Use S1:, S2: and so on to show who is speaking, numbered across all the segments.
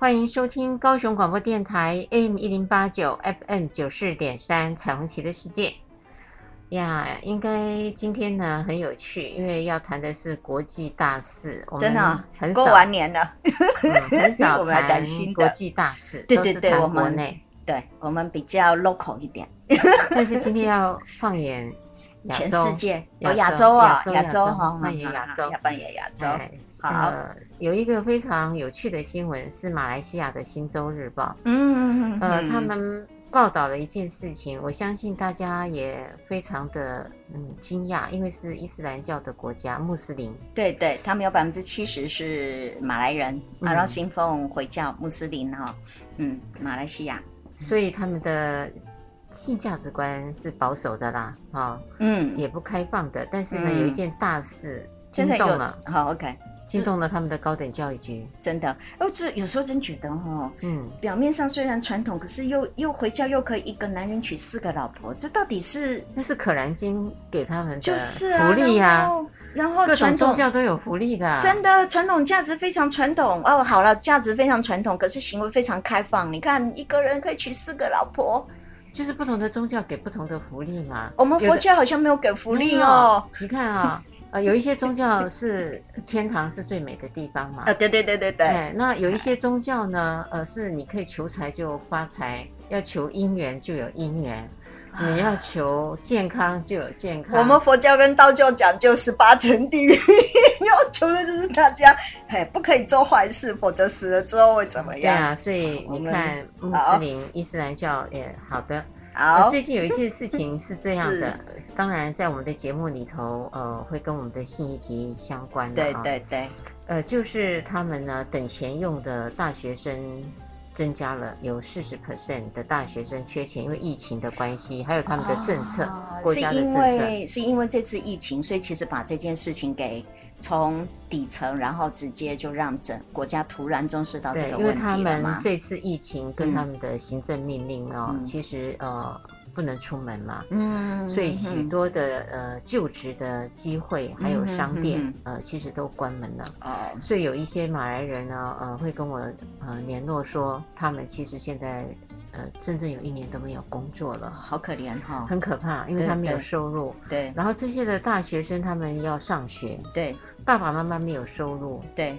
S1: 欢迎收听高雄广播电台 AM 一零八九 FM 九四点三彩虹旗的世界。呀，应该今天呢很有趣，因为要谈的是国际大事。
S2: 真的，
S1: 很
S2: 过完年了，
S1: 嗯、很 少
S2: 我们还担心
S1: 国际大事。
S2: 对对对，
S1: 我们
S2: 对我们比较 local 一点。
S1: 但是今天要放眼。
S2: 全世界有亚洲啊，亚洲哈，
S1: 扮演亚洲，
S2: 扮演亚洲。
S1: 好，有一个非常有趣的新闻是马来西亚的《新洲日报》。
S2: 嗯
S1: 呃，他们报道了一件事情，我相信大家也非常的嗯惊讶，因为是伊斯兰教的国家，穆斯林。
S2: 对对，他们有百分之七十是马来人，然后信奉回教穆斯林哈。嗯，马来西亚，
S1: 所以他们的。性价值观是保守的啦，哈、哦，
S2: 嗯，
S1: 也不开放的。但是呢，嗯、有一件大事惊动了，
S2: 好，OK，
S1: 惊动了他们的高等教育局。
S2: 真的，哦，这有时候真觉得哈、哦，
S1: 嗯，
S2: 表面上虽然传统，可是又又回教又可以一个男人娶四个老婆，这到底是？
S1: 那是可兰经给他们的
S2: 就是
S1: 福利呀、啊。
S2: 然后，
S1: 各种宗教都有福利的、啊，
S2: 真的传统价值非常传统哦。好了，价值非常传统，可是行为非常开放。你看，一个人可以娶四个老婆。
S1: 就是不同的宗教给不同的福利嘛。
S2: 我们佛教好像没有给福利哦。
S1: 你看啊，呃，有一些宗教是天堂是最美的地方嘛。
S2: 啊，对对对对对。
S1: 对，那有一些宗教呢，呃，是你可以求财就发财，要求姻缘就有姻缘。你要求健康就有健康。
S2: 我们佛教跟道教讲究十八层地狱，要求的就是大家，嘿，不可以做坏事，否则死了之后会怎么样？
S1: 对啊，所以你看穆斯林、伊斯兰教也好的。
S2: 好，
S1: 最近有一些事情是这样的，当然在我们的节目里头，呃，会跟我们的性议题相关的。
S2: 对对对，
S1: 呃，就是他们呢等钱用的大学生。增加了有四十 percent 的大学生缺钱，因为疫情的关系，还有他们的政策，
S2: 哦、
S1: 国家的政策。
S2: 是因为是因为这次疫情，所以其实把这件事情给从底层，然后直接就让整国家突然重视到这个问题了。
S1: 因为他们这次疫情跟他们的行政命令哦，嗯、其实呃。不能出门嘛，
S2: 嗯，
S1: 所以许多的呃就职的机会还有商店、嗯、呃其实都关门了。
S2: 哦，
S1: 所以有一些马来人呢呃会跟我呃联络说，他们其实现在呃真正有一年都没有工作了，
S2: 好可怜哈、哦，
S1: 很可怕，因为他没有收入，
S2: 对，对，
S1: 然后这些的大学生他们要上学，
S2: 对，
S1: 爸爸妈妈没有收入，
S2: 对。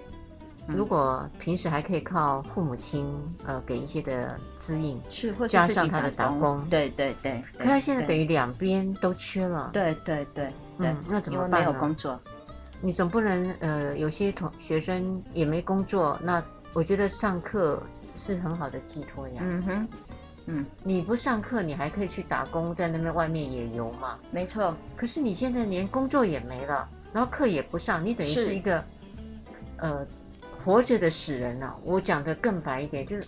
S1: 如果平时还可以靠父母亲呃给一些的指引，
S2: 是，或是
S1: 加上他的打工，
S2: 对对对。
S1: 可他现在等于两边都缺了，
S2: 对对对对。
S1: 那怎么办？
S2: 因为没有工作，
S1: 你总不能呃有些同学生也没工作，那我觉得上课是很好的寄托呀。
S2: 嗯哼，嗯，
S1: 你不上课，你还可以去打工，在那边外面野游嘛。
S2: 没错。
S1: 可是你现在连工作也没了，然后课也不上，你等于是一个呃。活着的死人啊！我讲的更白一点，就是，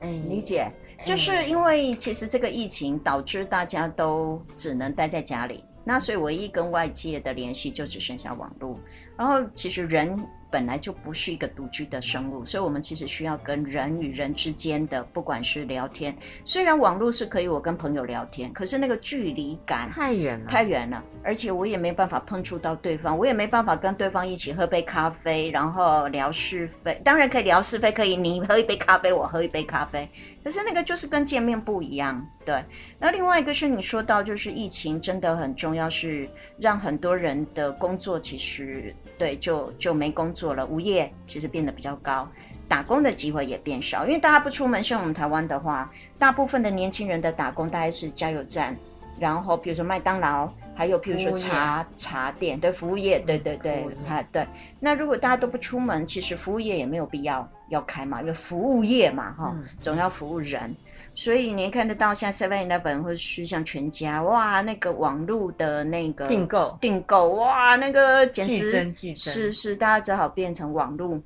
S1: 哎，
S2: 理解，就是因为其实这个疫情导致大家都只能待在家里，那所以唯一跟外界的联系就只剩下网络，然后其实人。本来就不是一个独居的生物，所以我们其实需要跟人与人之间的，不管是聊天，虽然网络是可以我跟朋友聊天，可是那个距离感
S1: 太远了，
S2: 太远了，而且我也没办法碰触到对方，我也没办法跟对方一起喝杯咖啡，然后聊是非。当然可以聊是非，可以你喝一杯咖啡，我喝一杯咖啡，可是那个就是跟见面不一样。对，那另外一个是你说到，就是疫情真的很重要，是让很多人的工作其实对就就没工作了，无业其实变得比较高，打工的机会也变少，因为大家不出门。像我们台湾的话，大部分的年轻人的打工大概是加油站，然后比如说麦当劳，还有比如说茶茶店，对，服务业，对对对，啊对。那如果大家都不出门，其实服务业也没有必要要开嘛，因为服务业嘛，哈、嗯，总要服务人。所以你看得到像 Seven Eleven 或者是像全家，哇，那个网络的那个
S1: 订购。订
S2: 购，哇，那个简直是是，大家只好变成网络。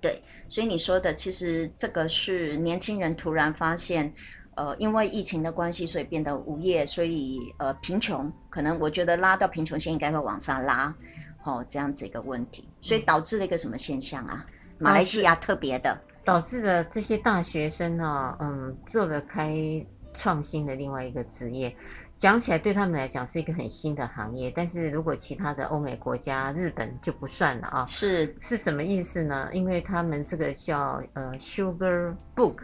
S2: 对，所以你说的其实这个是年轻人突然发现，呃，因为疫情的关系，所以变得无业，所以呃贫穷，可能我觉得拉到贫穷线应该会往上拉，哦，这样子一个问题，所以导致了一个什么现象啊？马来西亚特别的，
S1: 导致了这些大学生呢、啊，嗯，做了开创新的另外一个职业。讲起来对他们来讲是一个很新的行业，但是如果其他的欧美国家，日本就不算了啊。
S2: 是
S1: 是什么意思呢？因为他们这个叫呃 Sugar Book，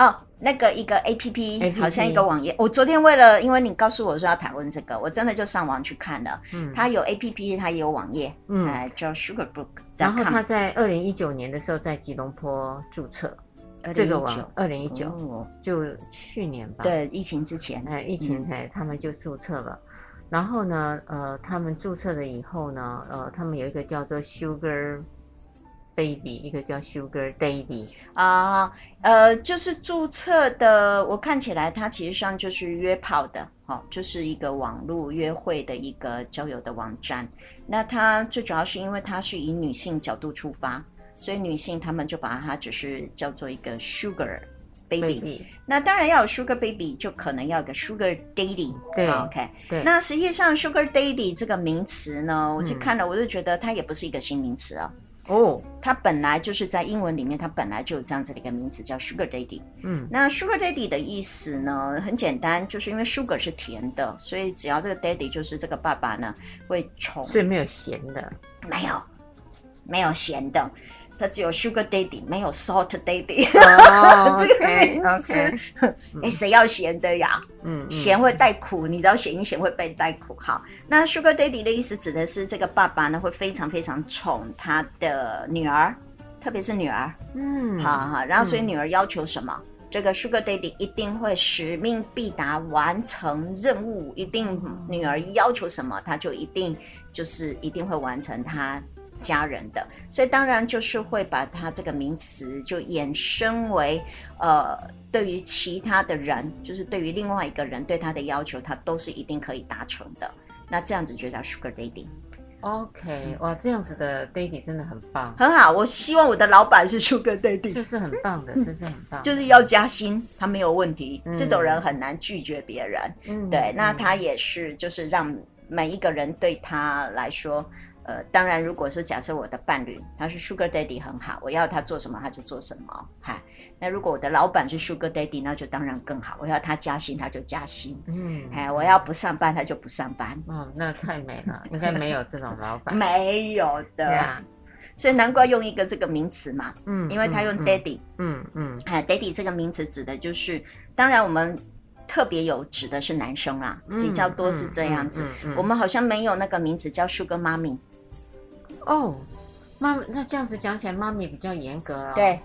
S2: 哦，那个一个 APP，好像一个网页。我昨天为了因为你告诉我说要谈论这个，我真的就上网去看了。嗯，它有 APP，它也有网页，嗯，呃、叫 Sugar Book。
S1: 然后他在二零一九年的时候在吉隆坡注册。这个网二零一九就去年吧，
S2: 对，疫情之前，
S1: 哎，疫情哎，他们就注册了。然后呢，呃，他们注册了以后呢，呃，他们有一个叫做 Sugar Baby，一个叫 Sugar Daddy
S2: 啊，呃，就是注册的。我看起来，它其实上就是约炮的，哦，就是一个网络约会的一个交友的网站。那它最主要是因为它是以女性角度出发。所以女性她们就把它只是叫做一个 sugar baby，, baby 那当然要有 sugar baby，就可能要有个 sugar daddy。
S1: 对
S2: ，OK，
S1: 对。
S2: 那实际上 sugar daddy 这个名词呢，我去看了，我就觉得它也不是一个新名词啊。
S1: 哦，
S2: 它本来就是在英文里面，它本来就有这样子的一个名词叫 sugar daddy。嗯，那 sugar daddy 的意思呢，很简单，就是因为 sugar 是甜的，所以只要这个 daddy 就是这个爸爸呢会宠，
S1: 所以没有咸的，
S2: 没有，没有咸的。它只有 Sugar Daddy，没有 Salt Daddy。Oh, 这个名词，哎，谁要咸的呀？嗯，咸会带苦，你知道，咸一咸会被带苦。好，那 Sugar Daddy 的意思指的是这个爸爸呢，会非常非常宠他的女儿，特别是女儿。嗯，好好，然后所以女儿要求什么，嗯、这个 Sugar Daddy 一定会使命必达，完成任务。一定女儿要求什么，他就一定就是一定会完成他。家人的，所以当然就是会把他这个名词就衍生为，呃，对于其他的人，就是对于另外一个人对他的要求，他都是一定可以达成的。那这样子就叫 Sugar Daddy。
S1: OK，哇，这样子的 Daddy 真的很棒，
S2: 很好。我希望我的老板是 Sugar Daddy，
S1: 就是很棒的，这是很棒，
S2: 就是要加薪，他没有问题。嗯、这种人很难拒绝别人。嗯，对，那他也是，就是让每一个人对他来说。呃，当然，如果说假设我的伴侣他是 Sugar Daddy 很好，我要他做什么他就做什么，哈。那如果我的老板是 Sugar Daddy，那就当然更好，我要他加薪他就加薪，嗯，哎，我要不上班他就不上班。
S1: 哦，那太美了，应该没有这种老板，
S2: 没有的，所以难怪用一个这个名词嘛，嗯，因为他用 Daddy，嗯嗯，哎，Daddy 这个名词指的就是，当然我们特别有指的是男生啦，比较多是这样子，我们好像没有那个名词叫 Sugar Mommy。
S1: 哦，妈，那这样子讲起来，妈咪比较严格了，
S2: 对，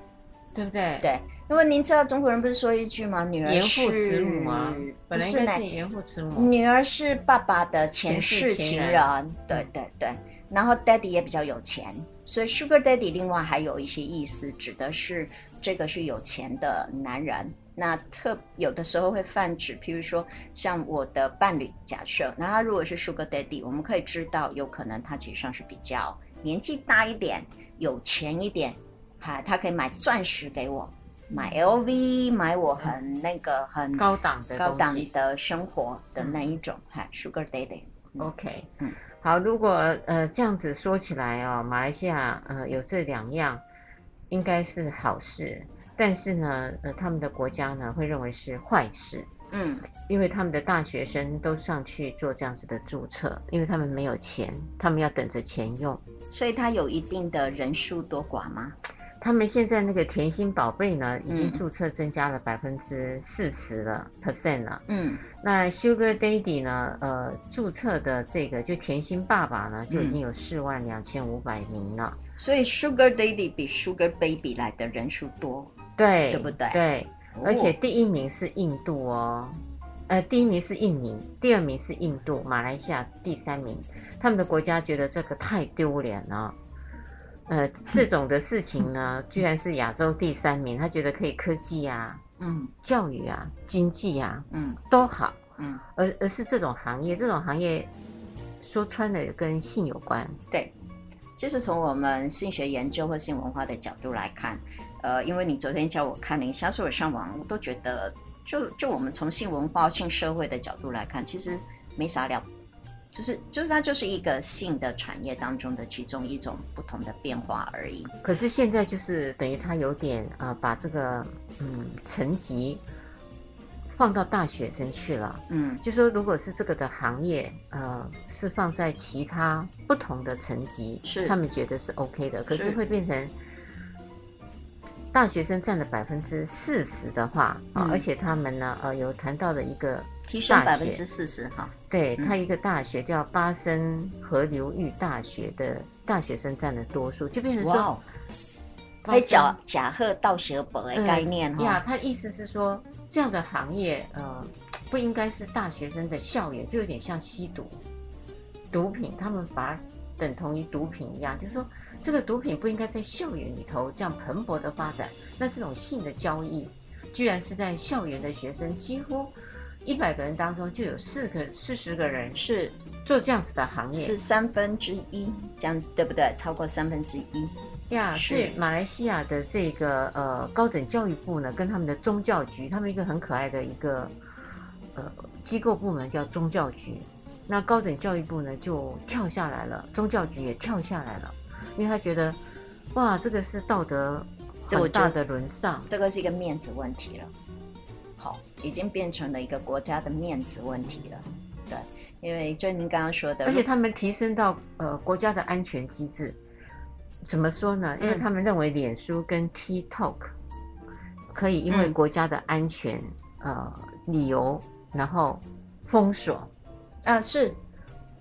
S1: 对不对？
S2: 对，因为您知道中国人不是说一句吗？女儿是
S1: 严父慈母吗？本来是严父慈母，
S2: 女儿是爸爸的前世情人，对对对。然后 daddy 也比较有钱，所以 sugar daddy 另外还有一些意思，指的是这个是有钱的男人。那特有的时候会泛指，譬如说像我的伴侣，假设，那他如果是 sugar daddy，我们可以知道，有可能他其实上是比较。年纪大一点，有钱一点，哈，他可以买钻石给我，买 LV，买我很那个很
S1: 高档的
S2: 高档的生活的那一种，哈、嗯、，Sugar Daddy。
S1: OK，嗯，好，如果呃这样子说起来哦，马来西亚呃有这两样，应该是好事，但是呢，呃他们的国家呢会认为是坏事。嗯，因为他们的大学生都上去做这样子的注册，因为他们没有钱，他们要等着钱用，
S2: 所以它有一定的人数多寡吗？
S1: 他们现在那个甜心宝贝呢，已经注册增加了百分之四十了 percent 了。嗯，那 Sugar Daddy 呢？呃，注册的这个就甜心爸爸呢，就已经有四万两千五百名了。
S2: 所以 Sugar Daddy 比 Sugar Baby 来的人数多，
S1: 对，
S2: 对不对？
S1: 对。而且第一名是印度哦，呃，第一名是印尼，第二名是印度，马来西亚第三名。他们的国家觉得这个太丢脸了，呃，这种的事情呢，居然是亚洲第三名，他觉得可以科技啊，嗯，教育啊，经济啊，嗯，都好，嗯，而而是这种行业，这种行业说穿了跟性有关，
S2: 对。就是从我们性学研究或性文化的角度来看，呃，因为你昨天叫我看了一下，所以我上网我都觉得就，就就我们从性文化、性社会的角度来看，其实没啥了。就是就是它就是一个性的产业当中的其中一种不同的变化而已。
S1: 可是现在就是等于它有点呃把这个嗯层级放到大学生去了。嗯，就说如果是这个的行业呃是放在其他不同的层级，是他们觉得是 OK 的。可是会变成大学生占了百分之四十的话，嗯，而且他们呢呃有谈到的一个。
S2: 提升百分之四十哈，
S1: 对，他一个大学叫巴生河流域大学的大学生占了多数，就变成说，
S2: 还假假贺道学本的概念哈。
S1: 呀，他意思是说，这样的行业呃，不应该是大学生的校园，就有点像吸毒、毒品，他们把它等同于毒品一样，就是说，这个毒品不应该在校园里头这样蓬勃的发展。那这种性的交易，居然是在校园的学生几乎。一百个人当中就有四个、四十个人是做这样子的行业，
S2: 是三分之一这样子，对不对？超过三分之一
S1: 呀。Yeah, 是马来西亚的这个呃高等教育部呢，跟他们的宗教局，他们一个很可爱的一个呃机构部门叫宗教局。那高等教育部呢就跳下来了，宗教局也跳下来了，因为他觉得哇，这个是道德很大的沦丧，
S2: 这个是一个面子问题了。好已经变成了一个国家的面子问题了，对，因为就您刚刚说的，
S1: 而且他们提升到呃国家的安全机制，怎么说呢？因为他们认为脸书跟 TikTok 可以因为国家的安全、嗯、呃理由，然后封锁。
S2: 啊，是，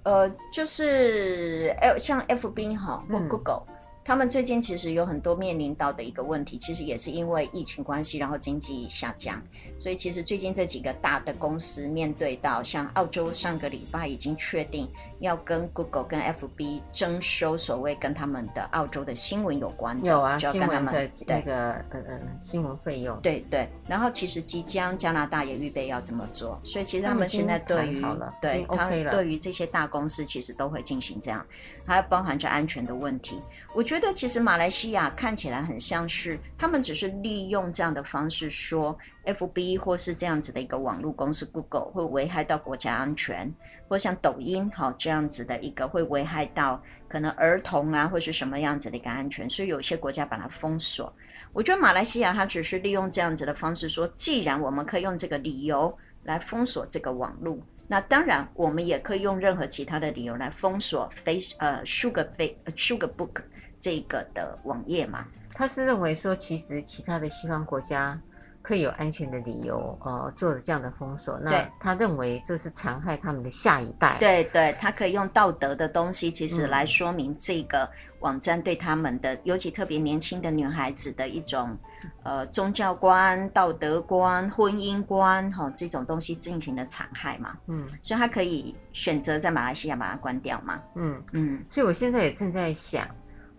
S2: 呃，就是像 FB 哈或 Google。嗯他们最近其实有很多面临到的一个问题，其实也是因为疫情关系，然后经济下降，所以其实最近这几个大的公司面对到像澳洲上个礼拜已经确定要跟 Google 跟 FB 征收所谓跟他们的澳洲的新闻有关的，
S1: 有啊，
S2: 就要跟他们
S1: 的那个呃呃新闻费用，
S2: 对对。然后其实即将加拿大也预备要这么做，所以其实他们现在对于对他们对于这些大公司其实都会进行这样，还包含着安全的问题，我觉得。其实马来西亚看起来很像是他们只是利用这样的方式说，FB 或是这样子的一个网络公司 Google 会危害到国家安全，或像抖音好这样子的一个会危害到可能儿童啊或是什么样子的一个安全，所以有些国家把它封锁。我觉得马来西亚它只是利用这样子的方式说，既然我们可以用这个理由来封锁这个网络，那当然我们也可以用任何其他的理由来封锁 Face 呃 Sugar Face Sugar Book。这个的网页嘛，
S1: 他是认为说，其实其他的西方国家可以有安全的理由，呃，做了这样的封锁。那他认为这是残害他们的下一代。
S2: 对对，他可以用道德的东西，其实来说明这个网站对他们的，嗯、尤其特别年轻的女孩子的一种，呃，宗教观、道德观、婚姻观，哈、哦，这种东西进行的残害嘛。嗯，所以他可以选择在马来西亚把它关掉嘛。嗯
S1: 嗯，所以我现在也正在想。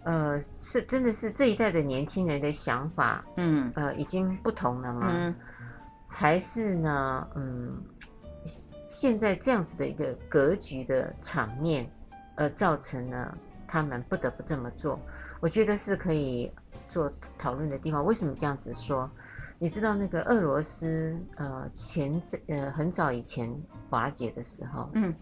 S1: 呃，是真的是这一代的年轻人的想法，嗯，呃，已经不同了吗？嗯，还是呢，嗯，现在这样子的一个格局的场面，呃，造成了他们不得不这么做。我觉得是可以做讨论的地方。为什么这样子说？你知道那个俄罗斯，呃，前呃很早以前瓦解的时候，嗯。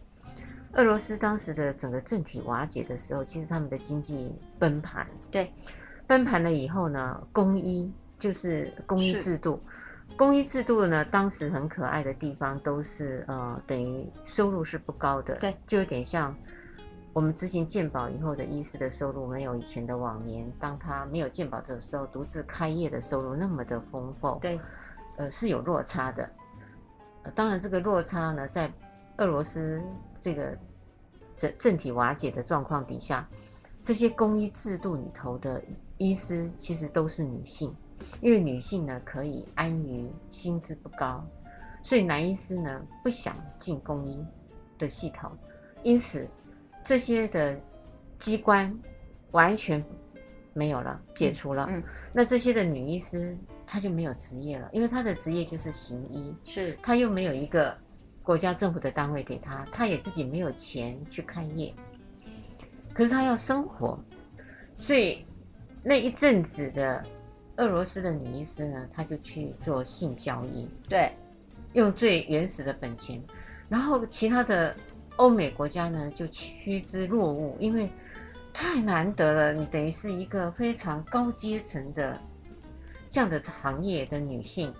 S1: 俄罗斯当时的整个政体瓦解的时候，其实他们的经济崩盘。
S2: 对，
S1: 崩盘了以后呢，公医就是公医制度，公医制度呢，当时很可爱的地方都是呃，等于收入是不高的。
S2: 对，
S1: 就有点像我们执行健保以后的医师的收入没有以前的往年，当他没有健保的时候，独自开业的收入那么的丰厚。
S2: 对，
S1: 呃，是有落差的。呃，当然这个落差呢，在俄罗斯。这个政政体瓦解的状况底下，这些公医制度里头的医师其实都是女性，因为女性呢可以安于薪资不高，所以男医师呢不想进公医的系统，因此这些的机关完全没有了，解除了。嗯嗯、那这些的女医师她就没有职业了，因为她的职业就是行医，
S2: 是
S1: 她又没有一个。国家政府的单位给他，他也自己没有钱去开业，可是他要生活，所以那一阵子的俄罗斯的女医师呢，她就去做性交易，
S2: 对，
S1: 用最原始的本钱，然后其他的欧美国家呢就趋之若鹜，因为太难得了，你等于是一个非常高阶层的这样的行业的女性。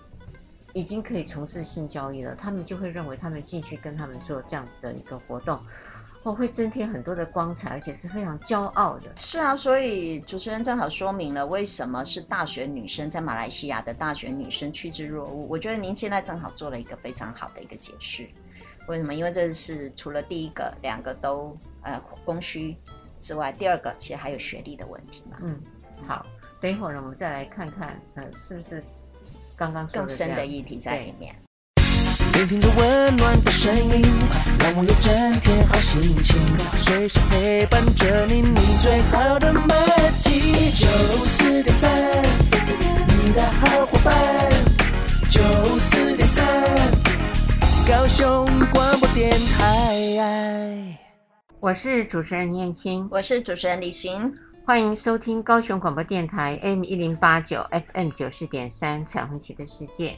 S1: 已经可以从事性交易了，他们就会认为他们进去跟他们做这样子的一个活动，我，会增添很多的光彩，而且是非常骄傲的。
S2: 是啊，所以主持人正好说明了为什么是大学女生在马来西亚的大学女生趋之若鹜。我觉得您现在正好做了一个非常好的一个解释。为什么？因为这是除了第一个两个都呃供需之外，第二个其实还有学历的问题嘛。
S1: 嗯，好，等一会儿呢，我们再来看看，呃，是不是？刚刚
S2: 更深的议题在里面。
S3: 聆听着温暖的声音，让我有整天好心情，随时陪伴着你，你最好的默契。九四点三，你的好伙伴。九四点三，高雄广播电台。
S1: 我是主持人念青，
S2: 我是主持人李寻。
S1: 欢迎收听高雄广播电台 AM 一零八九 FM 九四点三彩虹旗的世界。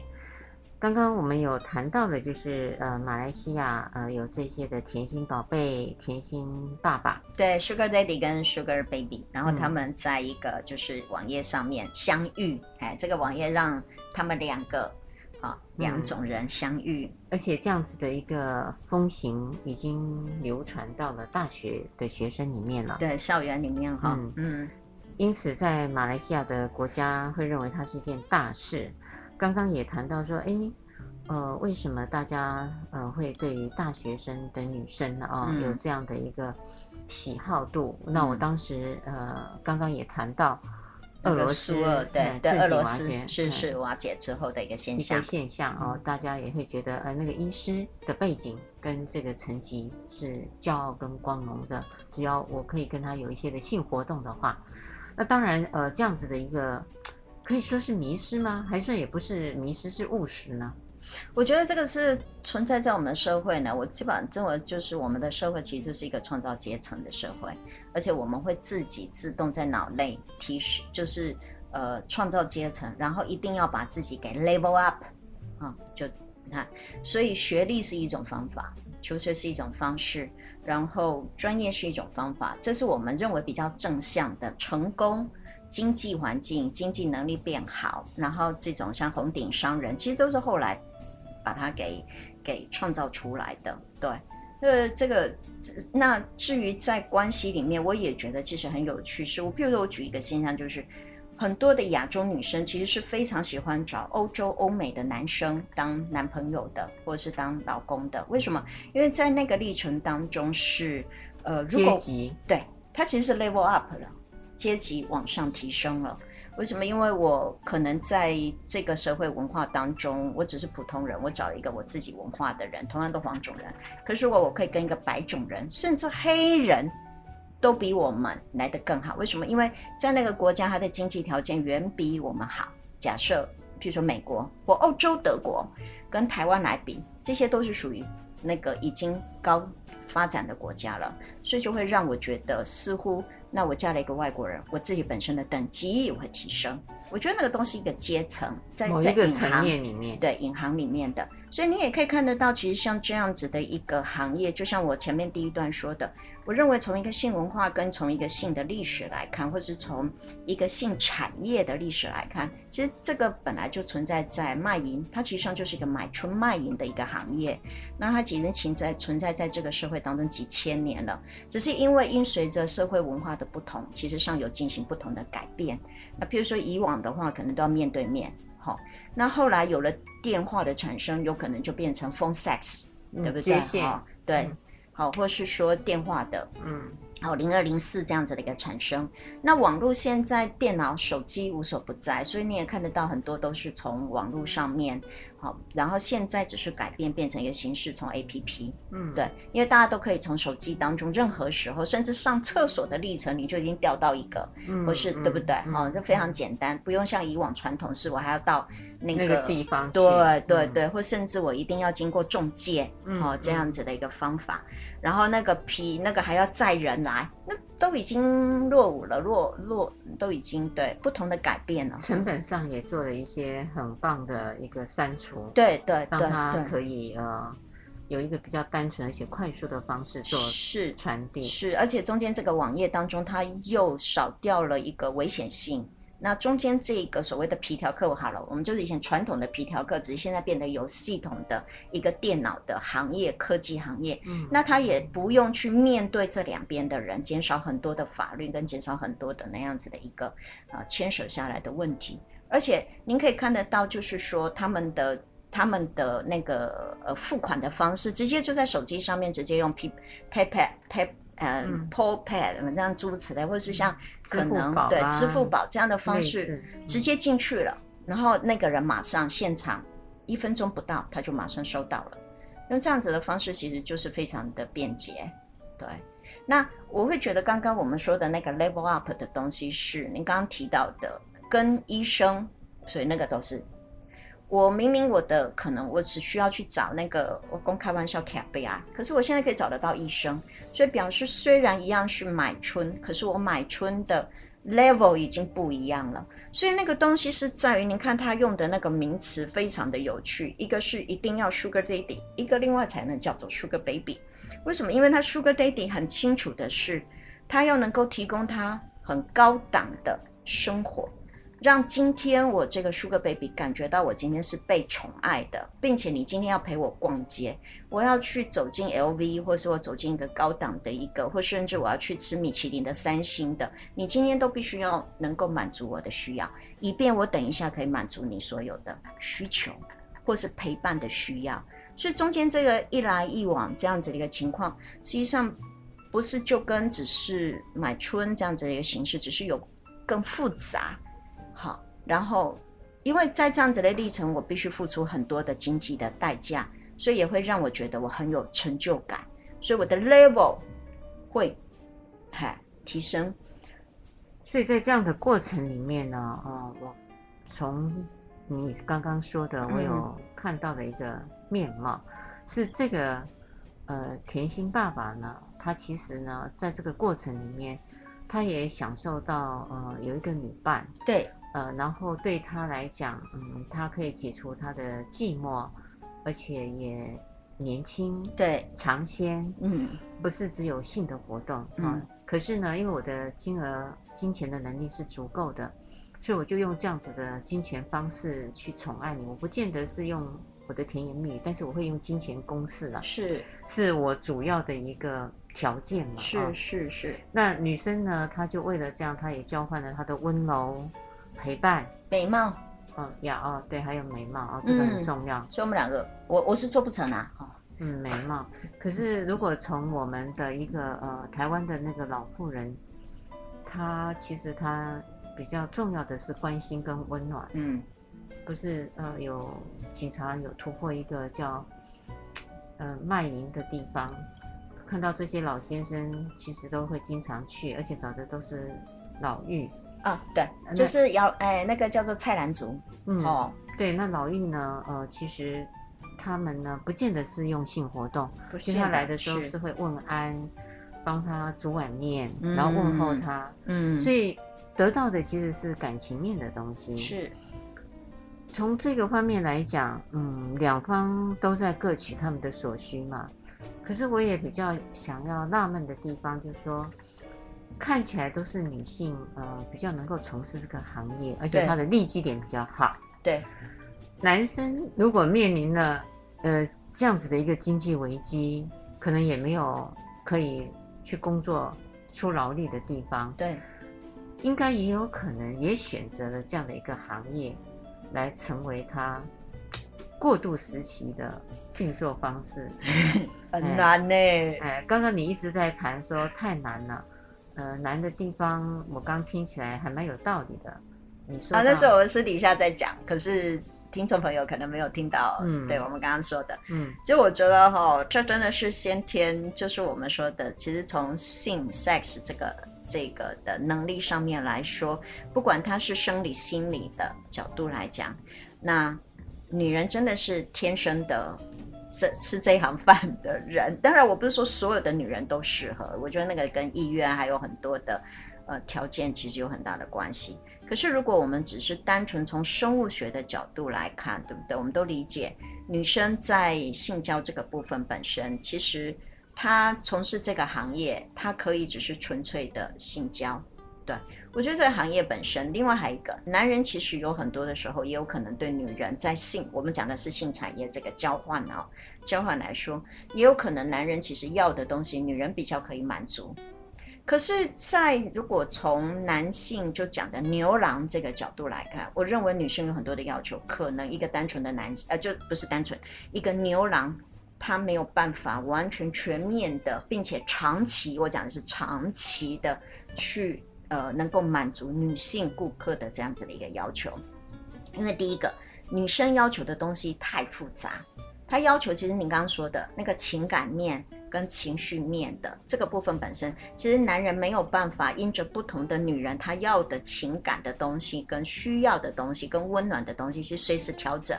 S1: 刚刚我们有谈到的，就是呃马来西亚呃有这些的甜心宝贝、甜心爸爸，
S2: 对 Sugar Daddy 跟 Sugar Baby，然后他们在一个就是网页上面相遇，嗯、哎，这个网页让他们两个。两种人相遇，
S1: 嗯，而且这样子的一个风行已经流传到了大学的学生里面了。
S2: 对，校园里面哈，
S1: 嗯嗯。因此，在马来西亚的国家会认为它是一件大事。刚刚也谈到说，哎，呃，为什么大家呃会对于大学生的女生啊，呃，有这样的一个喜好度？嗯，那我当时呃刚刚也谈到。俄罗斯
S2: 对对，俄罗斯是是瓦解之后的一个现象。
S1: 一个现象哦，大家也会觉得呃，那个医师的背景跟这个层级是骄傲跟光荣的。只要我可以跟他有一些的性活动的话，那当然呃，这样子的一个可以说是迷失吗？还算也不是迷失，是务实呢？
S2: 我觉得这个是存在在我们社会呢。我基本上认为，就是我们的社会其实就是一个创造阶层的社会，而且我们会自己自动在脑内提示，就是呃创造阶层，然后一定要把自己给 level up 啊，就你看，所以学历是一种方法，求学是一种方式，然后专业是一种方法，这是我们认为比较正向的成功。经济环境、经济能力变好，然后这种像红顶商人，其实都是后来把它给给创造出来的。对，呃，这个那至于在关系里面，我也觉得其实很有趣。是我，譬如说我举一个现象，就是很多的亚洲女生其实是非常喜欢找欧洲、欧美的男生当男朋友的，或者是当老公的。为什么？因为在那个历程当中是呃，如果对他其实是 level up 了。阶级往上提升了，为什么？因为我可能在这个社会文化当中，我只是普通人，我找一个我自己文化的人，同样的黄种人。可是如果我可以跟一个白种人，甚至黑人，都比我们来得更好。为什么？因为在那个国家，他的经济条件远比我们好。假设，譬如说美国或欧洲德国，跟台湾来比，这些都是属于那个已经高发展的国家了，所以就会让我觉得似乎。那我嫁了一个外国人，我自己本身的等级也会提升。我觉得那个东西一个阶层，在在银行
S1: 里面，
S2: 对银行里面的，所以你也可以看得到，其实像这样子的一个行业，就像我前面第一段说的。我认为从一个性文化跟从一个性的历史来看，或是从一个性产业的历史来看，其实这个本来就存在在卖淫，它其实上就是一个买春卖淫的一个行业。那它其实存在存在在这个社会当中几千年了，只是因为因随着社会文化的不同，其实上有进行不同的改变。那譬如说以往的话，可能都要面对面，好，那后来有了电话的产生，有可能就变成 phone sex，对不对？哈，对。嗯好，或是说电话的，嗯，好，零二零四这样子的一个产生。那网络现在电脑、手机无所不在，所以你也看得到很多都是从网络上面。好，然后现在只是改变变成一个形式，从 APP，嗯，对，因为大家都可以从手机当中，任何时候，甚至上厕所的历程，你就已经调到一个，嗯，或是对不对？哦，这非常简单，不用像以往传统式，我还要到那个，
S1: 那个地方，
S2: 对对对，或甚至我一定要经过中介，哦，这样子的一个方法。然后那个皮那个还要载人来，那都已经落伍了，落落都已经对不同的改变了。
S1: 成本上也做了一些很棒的一个删除，
S2: 对对对，
S1: 让它可以呃有一个比较单纯而且快速的方式做
S2: 是
S1: 传递，
S2: 是，而且中间这个网页当中，它又少掉了一个危险性。那中间这个所谓的皮条客，好了，我们就是以前传统的皮条客，只是现在变得有系统的一个电脑的行业、科技行业。嗯，那他也不用去面对这两边的人，减少很多的法律跟减少很多的那样子的一个呃牵扯下来的问题。而且您可以看得到，就是说他们的他们的那个呃付款的方式，直接就在手机上面直接用 P PayPal Pay。嗯 PayPal 这样诸如此类，或者是像可能
S1: 支
S2: 对支付宝这样的方式，直接进去了，然后那个人马上现场一分钟不到，他就马上收到了。用这样子的方式其实就是非常的便捷。对，那我会觉得刚刚我们说的那个 level up 的东西是您刚刚提到的，跟医生，所以那个都是。我明明我的可能我只需要去找那个我公开玩笑卡贝啊，可是我现在可以找得到医生，所以表示虽然一样是买春，可是我买春的 level 已经不一样了。所以那个东西是在于，您看他用的那个名词非常的有趣，一个是一定要 sugar daddy，一个另外才能叫做 sugar baby。为什么？因为他 sugar daddy 很清楚的是，他要能够提供他很高档的生活。让今天我这个 Sugar Baby 感觉到我今天是被宠爱的，并且你今天要陪我逛街，我要去走进 LV，或是我走进一个高档的一个，或甚至我要去吃米其林的三星的，你今天都必须要能够满足我的需要，以便我等一下可以满足你所有的需求，或是陪伴的需要。所以中间这个一来一往这样子的一个情况，实际上不是就跟只是买春这样子的一个形式，只是有更复杂。好，然后因为在这样子的历程，我必须付出很多的经济的代价，所以也会让我觉得我很有成就感，所以我的 level 会嗨提升。
S1: 所以在这样的过程里面呢，呃，我从你刚刚说的，我有看到的一个面貌，嗯、是这个呃甜心爸爸呢，他其实呢，在这个过程里面，他也享受到呃有一个女伴，
S2: 对。
S1: 呃，然后对他来讲，嗯，他可以解除他的寂寞，而且也年轻，
S2: 对，
S1: 尝鲜，
S2: 嗯，
S1: 不是只有性的活动，
S2: 嗯，
S1: 啊，可是呢，因为我的金额、金钱的能力是足够的，所以我就用这样子的金钱方式去宠爱你。我不见得是用我的甜言蜜语，但是我会用金钱攻势了，
S2: 是，
S1: 是我主要的一个条件嘛，
S2: 是是是。
S1: 那女生呢，她就为了这样，她也交换了她的温柔。陪伴、
S2: 美貌，
S1: 嗯，要，哦，对，还有美貌哦，这个很重要。
S2: 嗯、所以我们两个，我我是做不成啊，哦，
S1: 嗯，美貌。可是如果从我们的一个呃台湾的那个老妇人，她其实她比较重要的是关心跟温暖。
S2: 嗯，
S1: 不是呃有警察有突破一个叫呃卖淫的地方，看到这些老先生其实都会经常去，而且找的都是老嫗。
S2: 啊、哦，对，就是要哎，那个叫做菜篮族，
S1: 嗯，哦，对，那老嫗呢，呃，其实他们呢，不见得是用性活动，其实他来的时候是会问安，帮他煮碗面，嗯、然后问候他，嗯，所以得到的其实是感情面的东西。
S2: 是，
S1: 从这个方面来讲，嗯，两方都在各取他们的所需嘛。可是我也比较想要纳闷的地方，就是说。看起来都是女性，呃，比较能够从事这个行业，而且她的利基点比较好。
S2: 对，
S1: 男生如果面临了呃这样子的一个经济危机，可能也没有可以去工作出劳力的地方。
S2: 对，
S1: 应该也有可能也选择了这样的一个行业，来成为他过渡时期的运作方式。
S2: 很难呢。
S1: 哎，刚刚你一直在谈说太难了。呃，难的地方我刚听起来还蛮有道理的。你说啊，
S2: 那是我们私底下在讲，可是听众朋友可能没有听到。嗯，对我们刚刚说的，嗯，就我觉得哈、哦，这真的是先天，就是我们说的，其实从性 sex 这个这个的能力上面来说，不管它是生理心理的角度来讲，那女人真的是天生的这吃这行饭的人。当然，我不是说所有的女人都适合，我觉得那个跟意愿还有很多的呃条件，其实有很大的关系。可是，如果我们只是单纯从生物学的角度来看，对不对？我们都理解，女生在性交这个部分本身，其实她从事这个行业，她可以只是纯粹的性交。对，我觉得这个行业本身，另外还有一个，男人其实有很多的时候，也有可能对女人在性，我们讲的是性产业这个交换哦，交换来说，也有可能男人其实要的东西，女人比较可以满足。可是，在如果从男性就讲的牛郎这个角度来看，我认为女生有很多的要求，可能一个单纯的男，呃，就不是单纯一个牛郎，他没有办法完全全面的，并且长期，我讲的是长期的去，呃，能够满足女性顾客的这样子的一个要求。因为第一个，女生要求的东西太复杂，她要求其实你刚刚说的那个情感面。跟情绪面的这个部分本身，其实男人没有办法因着不同的女人，她要的情感的东西、跟需要的东西、跟温暖的东西，是随时调整。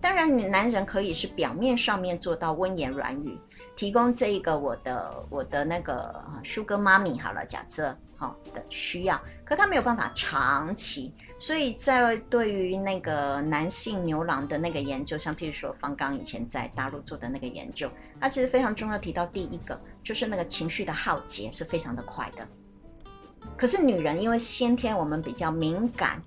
S2: 当然，你男人可以是表面上面做到温言软语，提供这一个我的我的那个 Sugar Mommy 好了，假设好的需要，可他没有办法长期。所以在对于那个男性牛郎的那个研究，像譬如说方刚以前在大陆做的那个研究，他其实非常重要，提到第一个就是那个情绪的耗竭是非常的快的。可是女人因为先天我们比较敏感，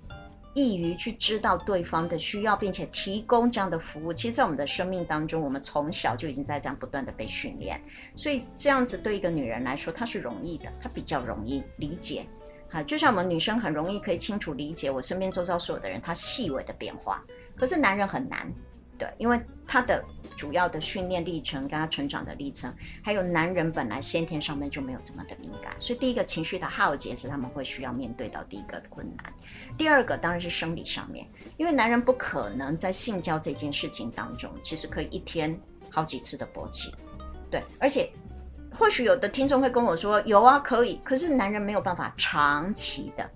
S2: 易于去知道对方的需要，并且提供这样的服务。其实，在我们的生命当中，我们从小就已经在这样不断的被训练，所以这样子对一个女人来说，她是容易的，她比较容易理解。哈，就像我们女生很容易可以清楚理解我身边周遭所有的人他细微的变化，可是男人很难，对，因为他的主要的训练历程跟他成长的历程，还有男人本来先天上面就没有这么的敏感，所以第一个情绪的耗竭是他们会需要面对到第一个困难。第二个当然是生理上面，因为男人不可能在性交这件事情当中，其实可以一天好几次的勃起，对，而且。或许有的听众会跟我说：“有啊，可以。”可是男人没有办法长期的，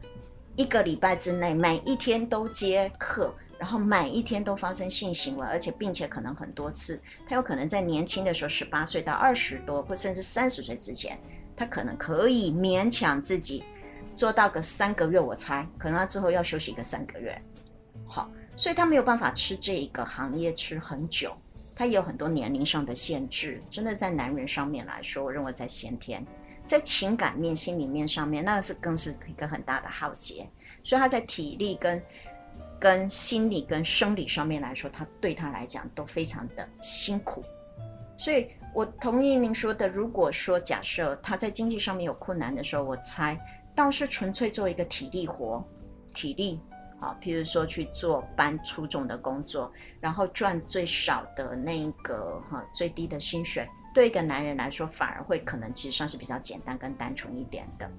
S2: 一个礼拜之内每一天都接客，然后每一天都发生性行为，而且并且可能很多次。他有可能在年轻的时候，十八岁到二十多，或甚至三十岁之前，他可能可以勉强自己做到个三个月。我猜，可能他之后要休息个三个月。好，所以他没有办法吃这一个行业吃很久。他也有很多年龄上的限制，真的在男人上面来说，我认为在先天，在情感面、心里面上面，那是更是一个很大的浩劫。所以他在体力跟跟心理跟生理上面来说，他对他来讲都非常的辛苦。所以我同意您说的，如果说假设他在经济上面有困难的时候，我猜倒是纯粹做一个体力活，体力。啊，譬如说去做搬粗重的工作，然后赚最少的那个哈最低的薪水，对一个男人来说，反而会可能其实上是比较简单跟单纯一点的。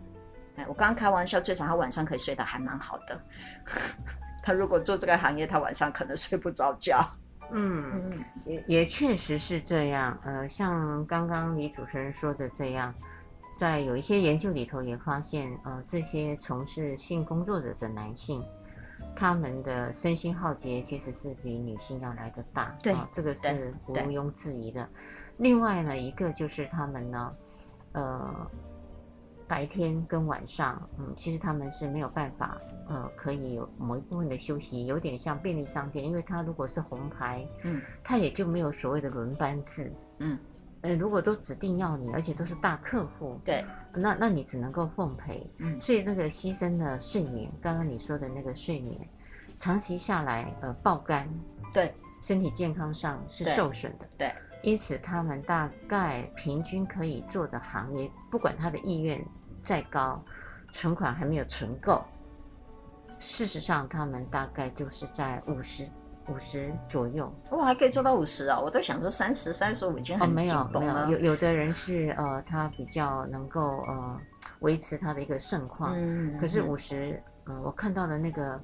S2: 哎，我刚刚开玩笑，最少他晚上可以睡得还蛮好的。他如果做这个行业，他晚上可能睡不着觉。
S1: 嗯，也也确实是这样。呃，像刚刚李主持人说的这样，在有一些研究里头也发现，呃，这些从事性工作者的男性。他们的身心耗竭其实是比女性要来得大，对、哦，这个是毋庸置疑的。另外呢，一个就是他们呢，呃，白天跟晚上，嗯，其实他们是没有办法，呃，可以有某一部分的休息，有点像便利商店，因为他如果是红牌，嗯，他也就没有所谓的轮班制，嗯。呃，如果都指定要你，而且都是大客户，对，那那你只能够奉陪，嗯，所以那个牺牲的睡眠，刚刚你说的那个睡眠，长期下来，呃，爆肝，对，身体健康上是受损的，对，对，因此他们大概平均可以做的行业，不管他的意愿再高，存款还没有存够，事实上他们大概就是在五十。五十左右，
S2: 我还可以做到五十啊！我都想说三十、三十五已经很紧绷了。
S1: 哦、没有，没有，有有的人是呃，他比较能够呃维持他的一个盛况。嗯。可是五十，呃，我看到的那个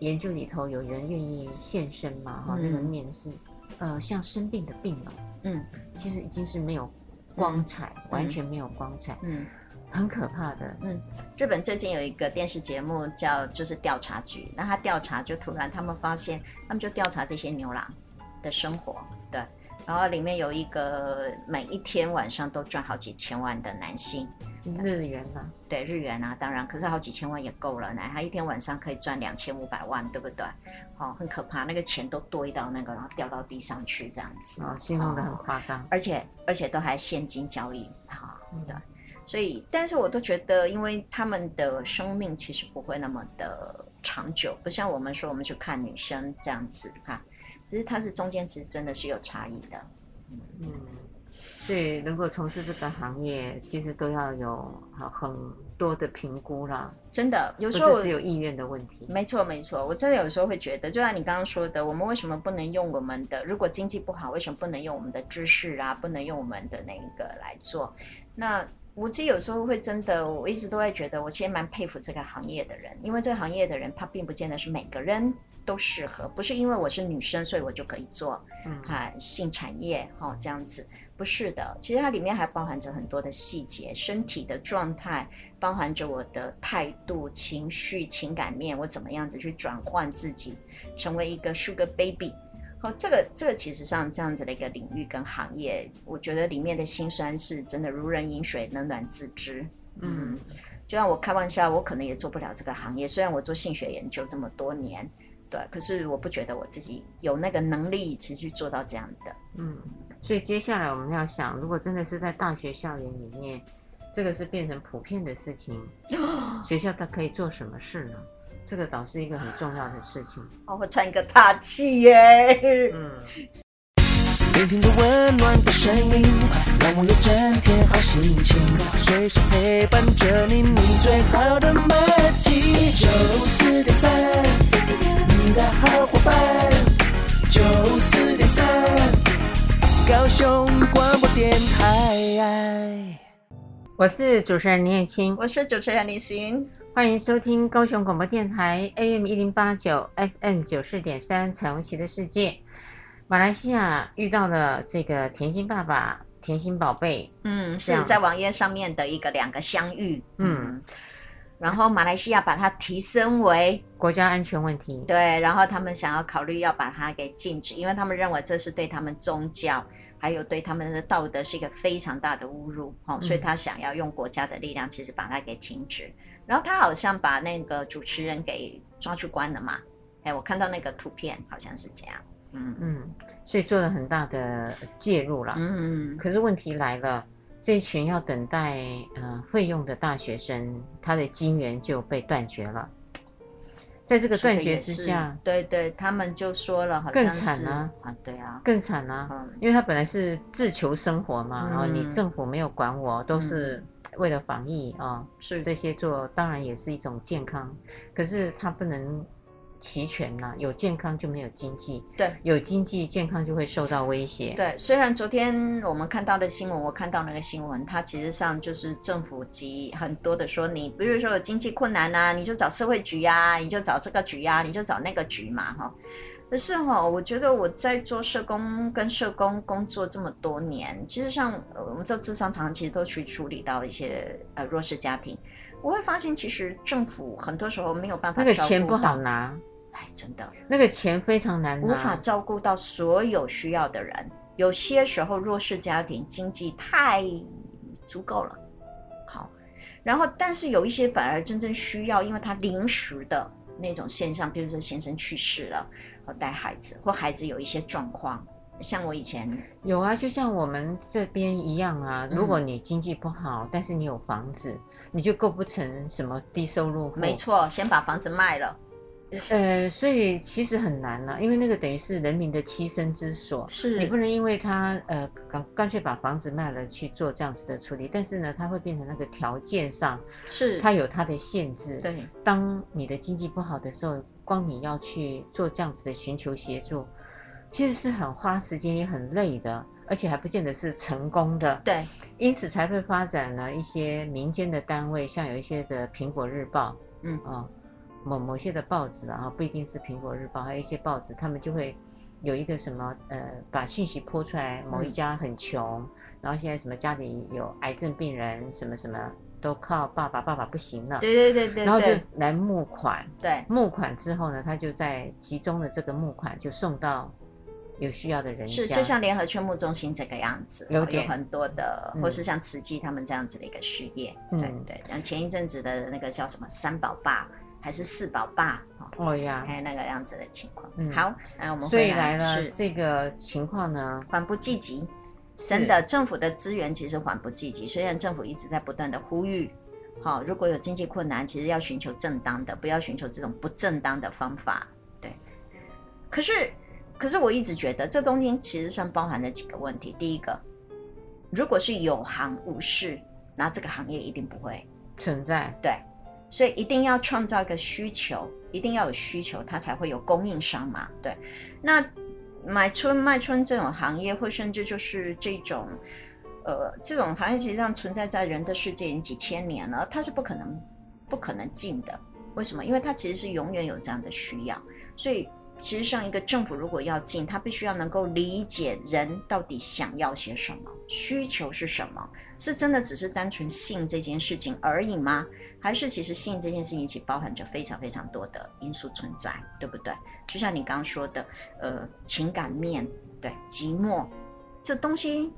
S1: 研究里头，有人愿意献身嘛？哈、嗯，那个面是呃像生病的病人。嗯。其实已经是没有光彩，嗯、完全没有光彩。嗯。很可怕的，
S2: 嗯，日本最近有一个电视节目叫就是调查局，那他调查就突然他们发现，他们就调查这些牛郎的生活，对，然后里面有一个每一天晚上都赚好几千万的男性，
S1: 日元嘛，
S2: 对日元啊，当然，可是好几千万也够了呢。他一天晚上可以赚两千五百万，对不对？哦，很可怕，那个钱都堆到那个，然后掉到地上去这样子。
S1: 哦，形容的很夸张，
S2: 而且而且都还现金交易，哈、哦，对。所以，但是我都觉得，因为他们的生命其实不会那么的长久，不像我们说我们去看女生这样子哈。只是它是中间其实真的是有差异的，
S1: 嗯，所以能够从事这个行业，其实都要有很多的评估啦。
S2: 真的，有时候
S1: 只有意愿的问题。
S2: 没错，没错，我真的有时候会觉得，就像你刚刚说的，我们为什么不能用我们的？如果经济不好，为什么不能用我们的知识啊？不能用我们的那个来做？那我其实有时候会真的，我一直都会觉得，我其实蛮佩服这个行业的人，因为这个行业的人，他并不见得是每个人。都适合，不是因为我是女生，所以我就可以做，嗯，哈，性产业，哈，这样子，不是的。其实它里面还包含着很多的细节，身体的状态，包含着我的态度、情绪、情感面，我怎么样子去转换自己，成为一个 Sugar Baby。好，这个这个其实上这样子的一个领域跟行业，我觉得里面的辛酸是真的如人饮水，冷暖自知。嗯，就像我开玩笑，我可能也做不了这个行业，虽然我做性学研究这么多年。对，可是我不觉得我自己有那个能力，其实去做到这样的。
S1: 嗯，所以接下来我们要想，如果真的是在大学校园里面，这个是变成普遍的事情，学校它可以做什么事呢？这个倒是一个很重要的事情。
S2: 我会穿一个大气耶。嗯。
S3: 聆听着温暖的声音，让我有整天好心情，随时陪伴着你，你最好的默契。九四点三。你的好伙伴，九四点三，高雄广播电台。
S1: 我是主持人林燕青，
S2: 我是主持人李行，
S1: 欢迎收听高雄广播电台 AM 一零八九 FM 九四点三彩虹旗的世界。马来西亚遇到了这个甜心爸爸、甜心宝贝，
S2: 嗯，是在网页上面的一个两个相遇，嗯。嗯然后马来西亚把它提升为
S1: 国家安全问题，
S2: 对，然后他们想要考虑要把它给禁止，因为他们认为这是对他们宗教还有对他们的道德是一个非常大的侮辱，哦，所以他想要用国家的力量，其实把它给停止。然后他好像把那个主持人给抓去关了嘛？哎，我看到那个图片好像是这样，
S1: 嗯嗯，所以做了很大的介入了，嗯，可是问题来了。这群要等待呃费用的大学生，他的金源就被断绝了。在这个断绝之下，
S2: 对对，他们就说了，好像
S1: 更惨啊，
S2: 啊，对啊，
S1: 更惨啊，嗯、因为他本来是自求生活嘛，
S2: 嗯、
S1: 然后你政府没有管我，都是为了防疫啊，是、嗯、这些做当然也是一种健康，可是他不能。齐全了，有健康就没有经济，
S2: 对，有
S1: 经济健康就会受到威胁。
S2: 对，虽然昨天我们看到的新闻，我看到那个新闻，它其实上就是政府及很多的说，你比如说有经济困难啊，你就找社会局呀、啊，你就找这个局呀、啊，你就找那个局嘛，哈。可是哈，我觉得我在做社工跟社工工作这么多年，其实上我们做智商常常其实都去处理到一些呃弱势家庭。我会发现，其实政府很多时候没有办法。
S1: 那个钱不好拿，
S2: 哎，真的，
S1: 那个钱非常难拿，
S2: 无法照顾到所有需要的人。有些时候，弱势家庭经济太足够了，好，然后但是有一些反而真正需要，因为他临时的那种现象，比如说先生去世了，或带孩子，或孩子有一些状况。像我以前
S1: 有啊，就像我们这边一样啊。如果你经济不好，嗯、但是你有房子，你就构不成什么低收入户。
S2: 没错，先把房子卖了。
S1: 呃，所以其实很难了、啊，因为那个等于是人民的栖身之所。
S2: 是，
S1: 你不能因为他呃干干脆把房子卖了去做这样子的处理，但是呢，它会变成那个条件上
S2: 是
S1: 它有它的限制。
S2: 对，
S1: 当你的经济不好的时候，光你要去做这样子的寻求协助。其实是很花时间也很累的，而且还不见得是成功的。
S2: 对，
S1: 因此才会发展了一些民间的单位，像有一些的《苹果日报》，嗯啊、哦，某某些的报纸啊，不一定是《苹果日报》，还有一些报纸，他们就会有一个什么呃，把信息泼出来，某一家很穷，嗯、然后现在什么家里有癌症病人，什么什么都靠爸爸，爸爸不行了，
S2: 对对对对，
S1: 然后就来募款，
S2: 对，
S1: 募款之后呢，他就在集中的这个募款就送到。有需要的人
S2: 是，就像联合劝募中心这个样子，
S1: 有
S2: 有很多的，
S1: 嗯、
S2: 或是像慈济他们这样子的一个事业，
S1: 嗯、
S2: 对对。像前一阵子的那个叫什么三宝爸还是四宝爸
S1: 哦呀，
S2: 还有那个样子的情况。
S1: 嗯、
S2: 好，那我们
S1: 所以来了
S2: 是
S1: 这个情况呢，
S2: 缓不济急，真的，政府的资源其实缓不济急。虽然政府一直在不断的呼吁，好，如果有经济困难，其实要寻求正当的，不要寻求这种不正当的方法。对，可是。可是我一直觉得这东西其实上包含了几个问题。第一个，如果是有行无市，那这个行业一定不会
S1: 存在。
S2: 对，所以一定要创造一个需求，一定要有需求，它才会有供应商嘛。对，那买春卖春这种行业，或甚至就是这种，呃，这种行业其实上存在在人的世界已经几千年了，它是不可能不可能进的。为什么？因为它其实是永远有这样的需要，所以。其实上，一个政府如果要进，他必须要能够理解人到底想要些什么，需求是什么，是真的只是单纯性这件事情而已吗？还是其实性这件事情其实包含着非常非常多的因素存在，对不对？就像你刚刚说的，呃，情感面，对，寂寞，这东西。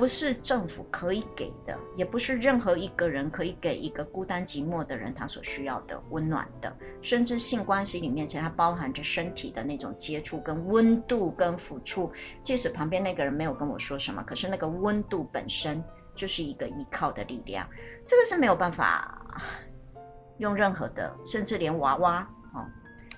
S2: 不是政府可以给的，也不是任何一个人可以给一个孤单寂寞的人他所需要的温暖的。甚至性关系里面，其实它包含着身体的那种接触、跟温度、跟抚触。即使旁边那个人没有跟我说什么，可是那个温度本身就是一个依靠的力量。这个是没有办法用任何的，甚至连娃娃哦，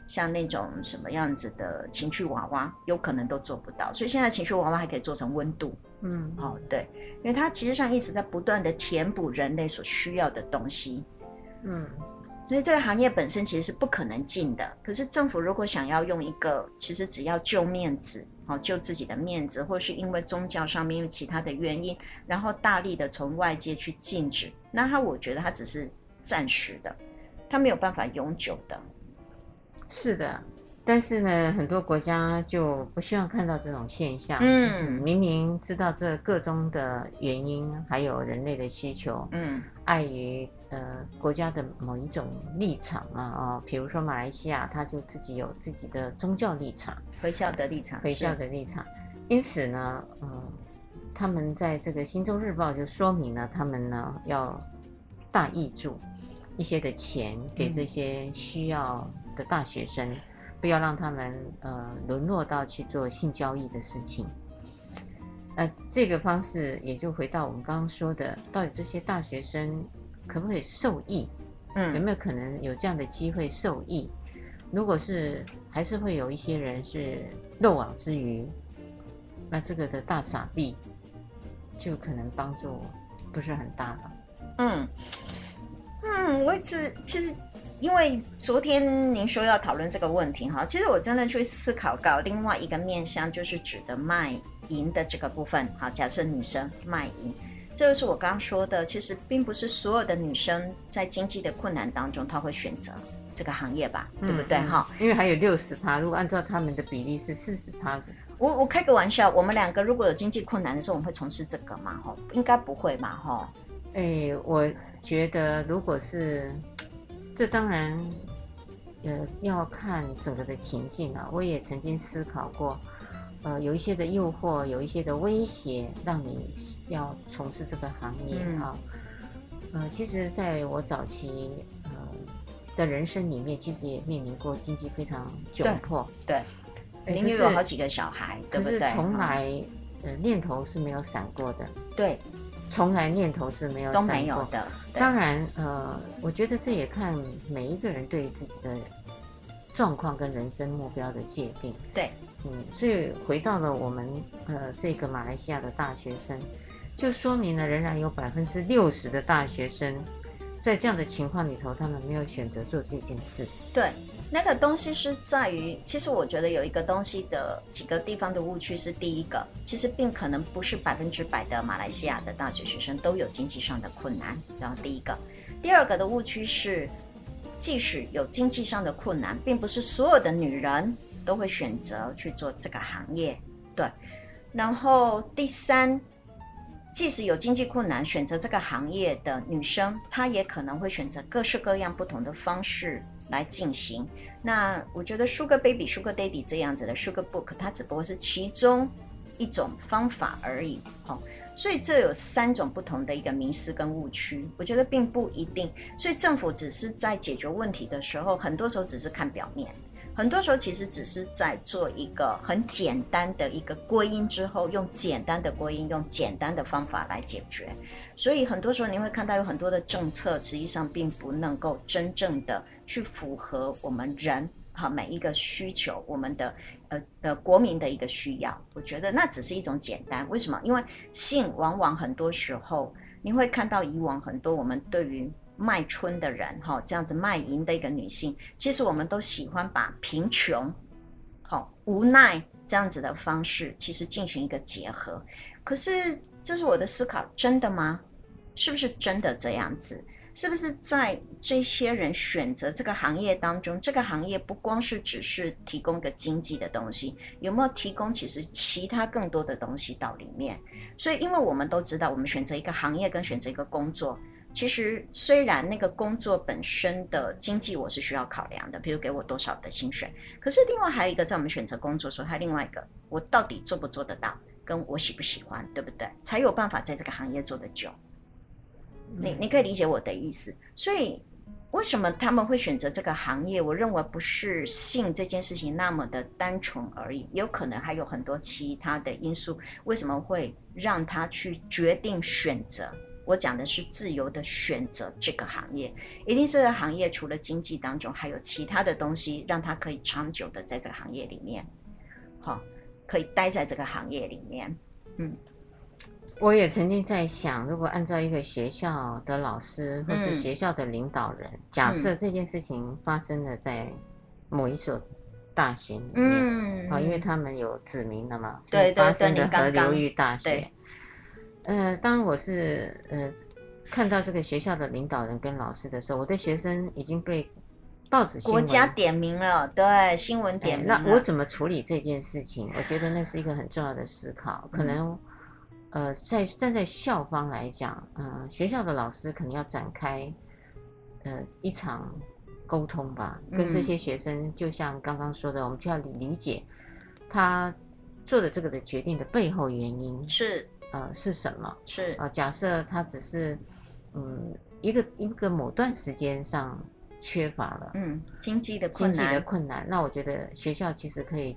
S2: 像那种什么样子的情趣娃娃，有可能都做不到。所以现在情趣娃娃还可以做成温度。嗯，哦，对，因为它其实上一直在不断的填补人类所需要的东西，嗯，所以这个行业本身其实是不可能进的。可是政府如果想要用一个，其实只要救面子，哦，救自己的面子，或是因为宗教上面因为其他的原因，然后大力的从外界去禁止，那他我觉得他只是暂时的，他没有办法永久的。
S1: 是的。但是呢，很多国家就不希望看到这种现象。
S2: 嗯，
S1: 嗯，明明知道这个中的原因，还有人类的需求。嗯，碍于呃国家的某一种立场啊啊，哦，比如说马来西亚，他就自己有自己的宗教立场，
S2: 回教的立场，
S1: 回教的立场。因此呢，嗯，他们在这个《新洲日报》就说明了，他们呢要大挹注一些的钱给这些需要的大学生。嗯不要让他们呃沦落到去做性交易的事情。那这个方式也就回到我们刚刚说的，到底这些大学生可不可以受益？嗯，有没有可能有这样的机会受益？如果是，还是会有一些人是漏网之鱼，那这个的大傻逼就可能帮助不是很大了。
S2: 嗯嗯，我一直其实。因为昨天您说要讨论这个问题哈，其实我真的去思考到另外一个面向，就是指的卖淫的这个部分。好，假设女生卖淫，这就是我刚刚说的，其实并不是所有的女生在经济的困难当中，她会选择这个行业吧，对不对哈？
S1: 因为还有六十趴，如果按照他们的比例是四十趴。
S2: 我我开个玩笑，我们两个如果有经济困难的时候，我们会从事这个嘛？哈，应该不会嘛，哈。
S1: 哎，我觉得如果是。这当然，呃，要看整个的情境啊。我也曾经思考过，呃，有一些的诱惑，有一些的威胁，让你要从事这个行业啊。嗯、呃，其实在我早期呃的人生里面，其实也面临过经济非常窘迫。
S2: 对，您又有好几个小孩，对不对？
S1: 可是从来、嗯、呃念头是没有闪过的。
S2: 对。
S1: 从来念头是没有
S2: 都没有的。
S1: 当然，呃，我觉得这也看每一个人对于自己的状况跟人生目标的界定。
S2: 对，
S1: 嗯，所以回到了我们呃这个马来西亚的大学生，就说明了仍然有百分之六十的大学生在这样的情况里头，他们没有选择做这件事。
S2: 对。那个东西是在于，其实我觉得有一个东西的几个地方的误区是：第一个，其实并可能不是百分之百的马来西亚的大学学生都有经济上的困难。然后第一个，第二个的误区是，即使有经济上的困难，并不是所有的女人都会选择去做这个行业。对。然后第三，即使有经济困难，选择这个行业的女生，她也可能会选择各式各样不同的方式来进行，那我觉得 Sugar Baby、Sugar Daddy 这样子的 Sugar Book，它只不过是其中一种方法而已。哈、所以这有三种不同的一个迷思跟误区，我觉得并不一定。所以政府只是在解决问题的时候，很多时候只是看表面。很多时候其实只是在做一个很简单的一个归因之后，用简单的归因，用简单的方法来解决。所以很多时候你会看到有很多的政策，实际上并不能够真正的去符合我们人哈每一个需求，我们的呃呃国民的一个需要。我觉得那只是一种简单。为什么？因为性往往很多时候你会看到以往很多我们对于。卖春的人，哈，这样子卖淫的一个女性，其实我们都喜欢把贫穷、好无奈这样子的方式，其实进行一个结合。可是，这是我的思考，真的吗？是不是真的这样子？是不是在这些人选择这个行业当中，这个行业不光是只是提供个经济的东西，有没有提供其实其他更多的东西到里面？所以，因为我们都知道，我们选择一个行业跟选择一个工作。其实，虽然那个工作本身的经济我是需要考量的，比如给我多少的薪水，可是另外还有一个，在我们选择工作的时候，还有另外一个，我到底做不做得到，跟我喜不喜欢，对不对？才有办法在这个行业做得久。你你可以理解我的意思。所以，为什么他们会选择这个行业？我认为不是性这件事情那么的单纯而已，有可能还有很多其他的因素，为什么会让他去决定选择？我讲的是自由的选择这个行业，一定是这个行业除了经济当中还有其他的东西，让他可以长久的在这个行业里面，好，可以待在这个行业里面。嗯，
S1: 我也曾经在想，如果按照一个学校的老师或是学校的领导人，嗯、假设这件事情发生了在某一所大学里面，嗯，啊，因为他们有指明了嘛，
S2: 对对对，
S1: 发生的河流域大学。
S2: 对对
S1: 呃，当我是呃看到这个学校的领导人跟老师的时候，我的学生已经被报纸
S2: 国家点名了，对新闻点名了。
S1: 那我怎么处理这件事情？我觉得那是一个很重要的思考。可能呃，在站在校方来讲，嗯、呃，学校的老师可能要展开呃一场沟通吧，跟这些学生，就像刚刚说的，我们就要理解他做的这个的决定的背后原因
S2: 是。
S1: 呃，是什么？
S2: 是
S1: 啊、呃，假设他只是，嗯，一个一个某段时间上缺乏了，
S2: 嗯，经济的困难，
S1: 经济的困难，那我觉得学校其实可以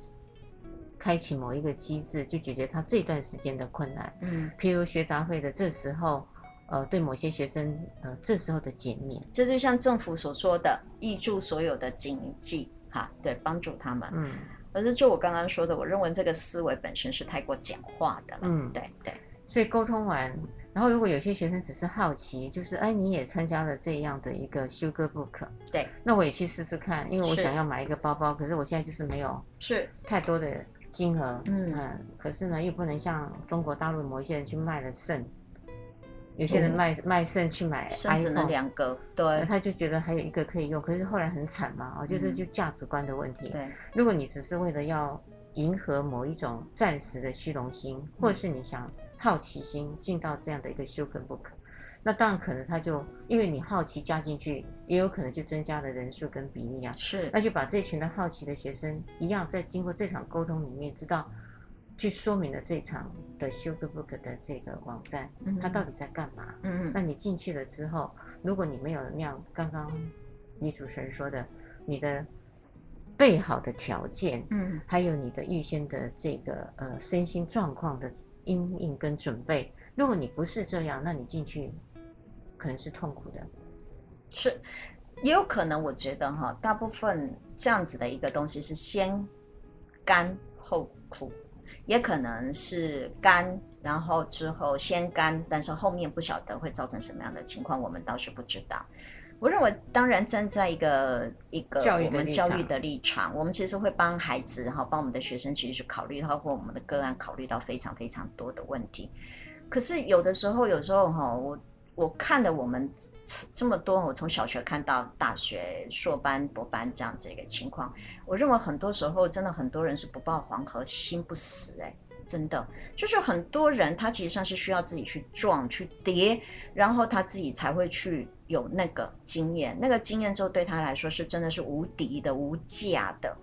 S1: 开启某一个机制，就解决他这段时间的困难，嗯，譬如学杂费的这时候，呃，对某些学生，呃，这时候的减免，
S2: 这就像政府所说的，挹注所有的经济，哈，对，帮助他们，嗯，可是就我刚刚说的，我认为这个思维本身是太过简化的了，嗯，对对。
S1: 所以沟通完，然后如果有些学生只是好奇，就是哎，你也参加了这样的一个 Sugar Book，
S2: 对，
S1: 那我也去试试看，因为我想要买一个包包，可是我现在就是没有是。太多的金额，嗯，嗯，可是呢又不能像中国大陆某一些人去卖了肾，有些人卖、嗯、卖肾去买 iPhone，
S2: 只能两个，对，
S1: 他就觉得还有一个可以用，可是后来很惨嘛，哦，就是就价值观的问题，
S2: 对，
S1: 如果你只是为了要迎合某一种暂时的虚荣心，或者是你想。好奇心进到这样的一个 Sugar Book，那当然可能他就因为你好奇加进去，也有可能就增加了人数跟比例啊。
S2: 是，
S1: 那就把这群的好奇的学生一样，在经过这场沟通里面，知道去说明了这场的 Sugar Book 的这个网站，它到底在干嘛？嗯嗯。那你进去了之后，如果你没有那样刚刚李主持人说的，你的备好的条件，嗯，还有你的预先的这个呃身心状况的。阴影跟准备，如果你不是这样，那你进去可能是痛苦的。
S2: 是，也有可能，我觉得哈，大部分这样子的一个东西是先干后苦，也可能是干，然后之后先干，但是后面不晓得会造成什么样的情况，我们倒是不知道。我认为，当然站在一个一个我们教育的立场，我们其实会帮孩子哈，帮我们的学生其实去考虑，到或我们的个案考虑到非常非常多的问题。可是有的时候，有时候哈，我我看的我们这么多，我从小学看到大学硕班、博班这样子一个情况，我认为很多时候真的很多人是不抱黄河心不死哎、真的，就是很多人他其实上是需要自己去撞、去跌，然后他自己才会去有那个经验，那个经验之后对他来说是真的是无敌的、无价的。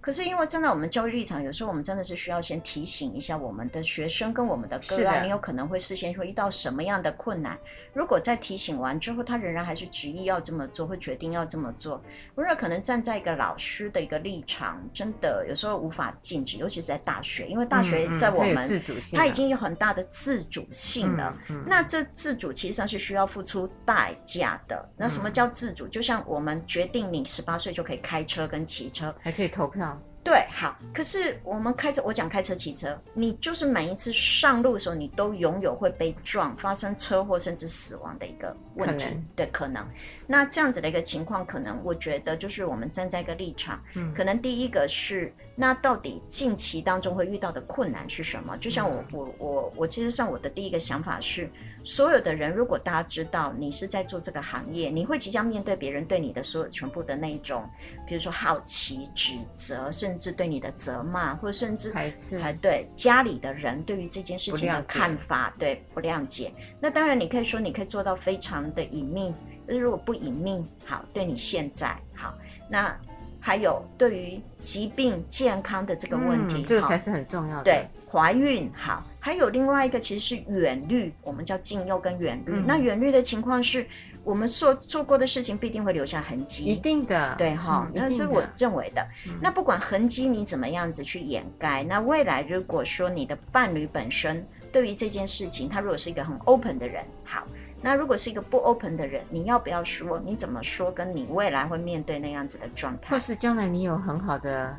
S2: 可是因为站在我们教育立场，有时候我们真的是需要先提醒一下我们的学生跟我们的个案，你有可能会事先说遇到什么样的困难。如果在提醒完之后，他仍然还是执意要这么做，会决定要这么做，我认为可能站在一个老师的一个立场，真的有时候无法禁止，尤其是在大学，因为大学在我
S1: 们，
S2: 他已经有很大的自主性了。那这自主其实上是需要付出代价的。那什么叫自主？就像我们决定你十八岁就可以开车跟骑车，
S1: 还可以投票。
S2: 对，好。可是我们开车，我讲开车、骑车，你就是每一次上路的时候，你都拥有会被撞、发生车祸甚至死亡的一个问题，对，可能。那这样子的一个情况，可能我觉得就是我们站在一个立场，嗯，可能第一个是，那到底近期当中会遇到的困难是什么？就像我我我我其实上我的第一个想法是，所有的人如果大家知道你是在做这个行业，你会即将面对别人对你的所有全部的那种，比如说好奇、指责，甚至对你的责骂，或者甚至还对家里的人对于这件事情的看法，对，不谅解。那当然你可以说你可以做到非常的隐秘。如果不隐秘，好，对你现在好，那还有对于疾病健康的这个问题，
S1: 嗯、这个才是很重要的。
S2: 对，怀孕好，还有另外一个其实是远虑，我们叫近忧跟远虑。嗯、那远虑的情况是我们做做过的事情必定会留下痕迹，
S1: 一定的，
S2: 对哈。嗯、那这是我认为的。嗯、那不管痕迹你怎么样子去掩盖，那未来如果说你的伴侣本身对于这件事情，他如果是一个很 open 的人，好。那如果是一个不 open 的人，你要不要说？你怎么说？跟你未来会面对那样子的状态，
S1: 或是将来你有很好的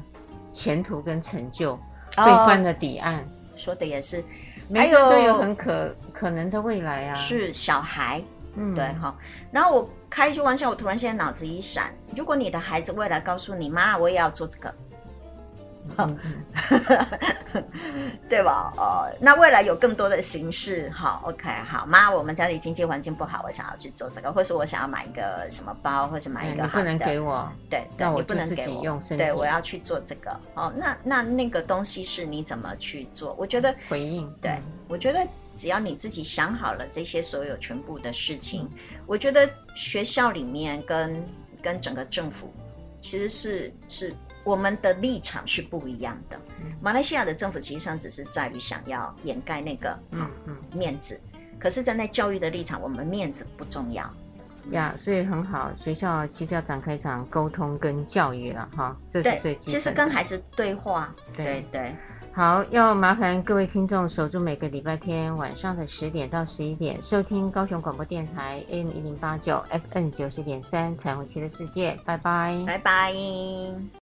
S1: 前途跟成就，对方的底岸，
S2: 说的也是，
S1: 还有都有很可可能的未来啊。
S2: 是小孩，嗯，对哈。然后我开一句玩笑，我突然现在脑子一闪，如果你的孩子未来告诉你妈，我也要做这个。嗯、对吧？哦，那未来有更多的形式，好，OK，好妈，我们家里经济环境不好，我想要去做这个，或是我想要买一个什么包，或是买一个好的，
S1: 你不能给我，
S2: 对，但我不能给我，对，我要去做这个，哦，那那那个东西是你怎么去做？我觉得
S1: 回应，
S2: 对，我觉得只要你自己想好了这些所有全部的事情，嗯、我觉得学校里面跟跟整个政府其实是是。我们的立场是不一样的。马来西亚的政府其实上只是在于想要掩盖那个嗯嗯面子，可是站在教育的立场，我们面子不重要
S1: 呀，所以很好。学校其实要展开一场沟通跟教育了哈，这是最
S2: 其实跟孩子对话，对对。对
S1: 好，要麻烦各位听众守住每个礼拜天晚上的十点到十一点，收听高雄广播电台 AM 一零八九 FN 九十点三彩虹旗的世界，拜拜，
S2: 拜拜。